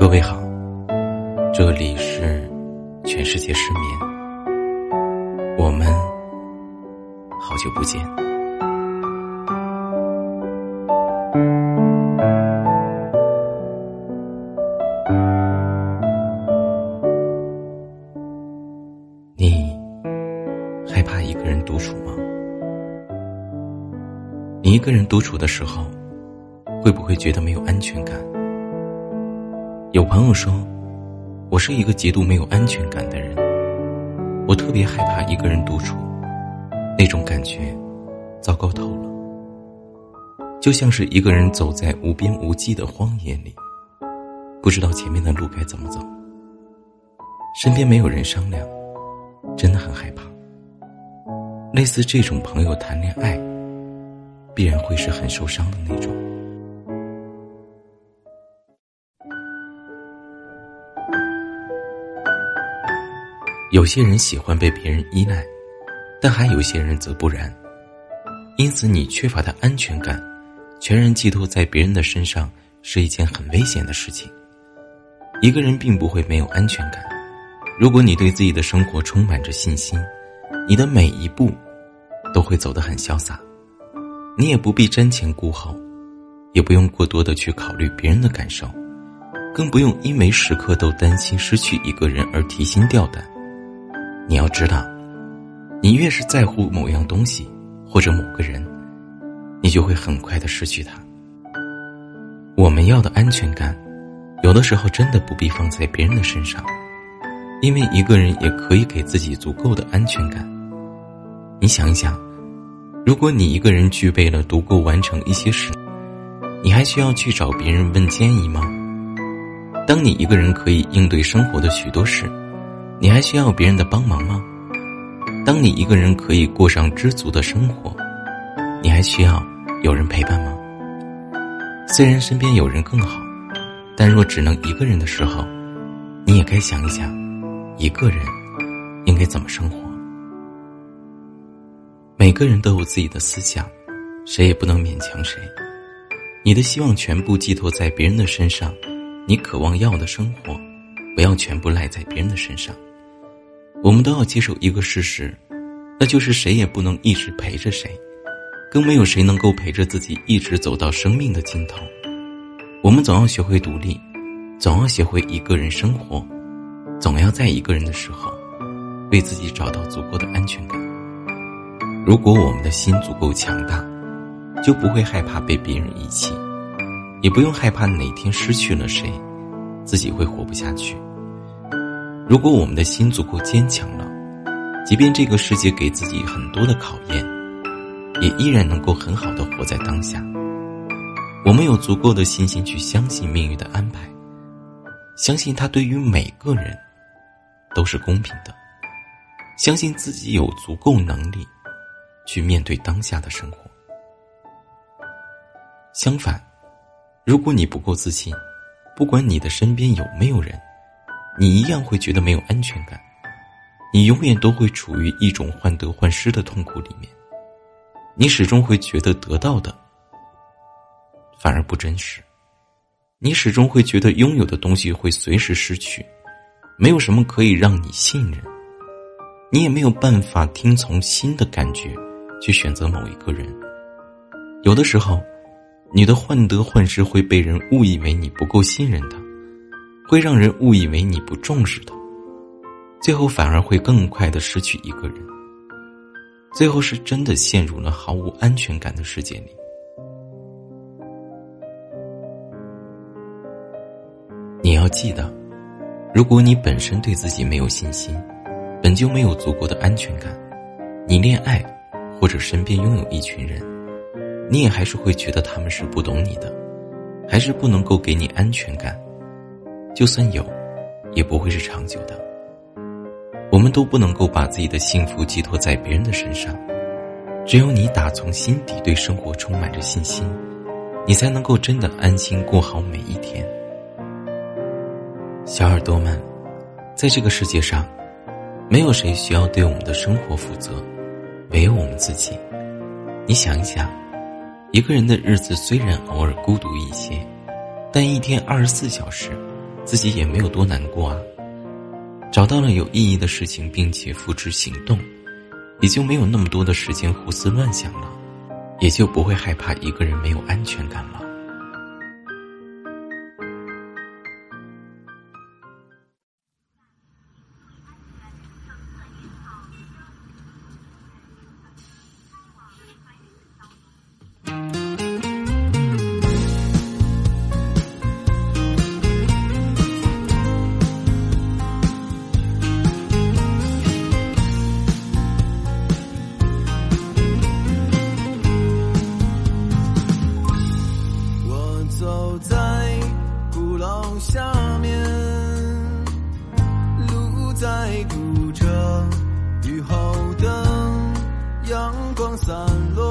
各位好，这里是全世界失眠，我们好久不见。你害怕一个人独处吗？你一个人独处的时候，会不会觉得没有安全感？有朋友说，我是一个极度没有安全感的人，我特别害怕一个人独处，那种感觉糟糕透了，就像是一个人走在无边无际的荒野里，不知道前面的路该怎么走，身边没有人商量，真的很害怕。类似这种朋友谈恋爱，必然会是很受伤的那种。有些人喜欢被别人依赖，但还有些人则不然。因此，你缺乏的安全感，全然寄托在别人的身上，是一件很危险的事情。一个人并不会没有安全感。如果你对自己的生活充满着信心，你的每一步都会走得很潇洒。你也不必瞻前顾后，也不用过多的去考虑别人的感受，更不用因为时刻都担心失去一个人而提心吊胆。你要知道，你越是在乎某样东西或者某个人，你就会很快的失去他。我们要的安全感，有的时候真的不必放在别人的身上，因为一个人也可以给自己足够的安全感。你想一想，如果你一个人具备了足够完成一些事，你还需要去找别人问建议吗？当你一个人可以应对生活的许多事。你还需要别人的帮忙吗？当你一个人可以过上知足的生活，你还需要有人陪伴吗？虽然身边有人更好，但若只能一个人的时候，你也该想一想，一个人应该怎么生活。每个人都有自己的思想，谁也不能勉强谁。你的希望全部寄托在别人的身上，你渴望要的生活，不要全部赖在别人的身上。我们都要接受一个事实，那就是谁也不能一直陪着谁，更没有谁能够陪着自己一直走到生命的尽头。我们总要学会独立，总要学会一个人生活，总要在一个人的时候，为自己找到足够的安全感。如果我们的心足够强大，就不会害怕被别人遗弃，也不用害怕哪天失去了谁，自己会活不下去。如果我们的心足够坚强了，即便这个世界给自己很多的考验，也依然能够很好的活在当下。我们有足够的信心去相信命运的安排，相信它对于每个人都是公平的，相信自己有足够能力去面对当下的生活。相反，如果你不够自信，不管你的身边有没有人。你一样会觉得没有安全感，你永远都会处于一种患得患失的痛苦里面，你始终会觉得得到的反而不真实，你始终会觉得拥有的东西会随时失去，没有什么可以让你信任，你也没有办法听从心的感觉去选择某一个人，有的时候，你的患得患失会被人误以为你不够信任他。会让人误以为你不重视他，最后反而会更快的失去一个人。最后是真的陷入了毫无安全感的世界里。你要记得，如果你本身对自己没有信心，本就没有足够的安全感，你恋爱或者身边拥有一群人，你也还是会觉得他们是不懂你的，还是不能够给你安全感。就算有，也不会是长久的。我们都不能够把自己的幸福寄托在别人的身上，只有你打从心底对生活充满着信心，你才能够真的安心过好每一天。小耳朵们，在这个世界上，没有谁需要对我们的生活负责，唯有我们自己。你想一想，一个人的日子虽然偶尔孤独一些，但一天二十四小时。自己也没有多难过啊。找到了有意义的事情，并且付之行动，也就没有那么多的时间胡思乱想了，也就不会害怕一个人没有安全感了。光散落。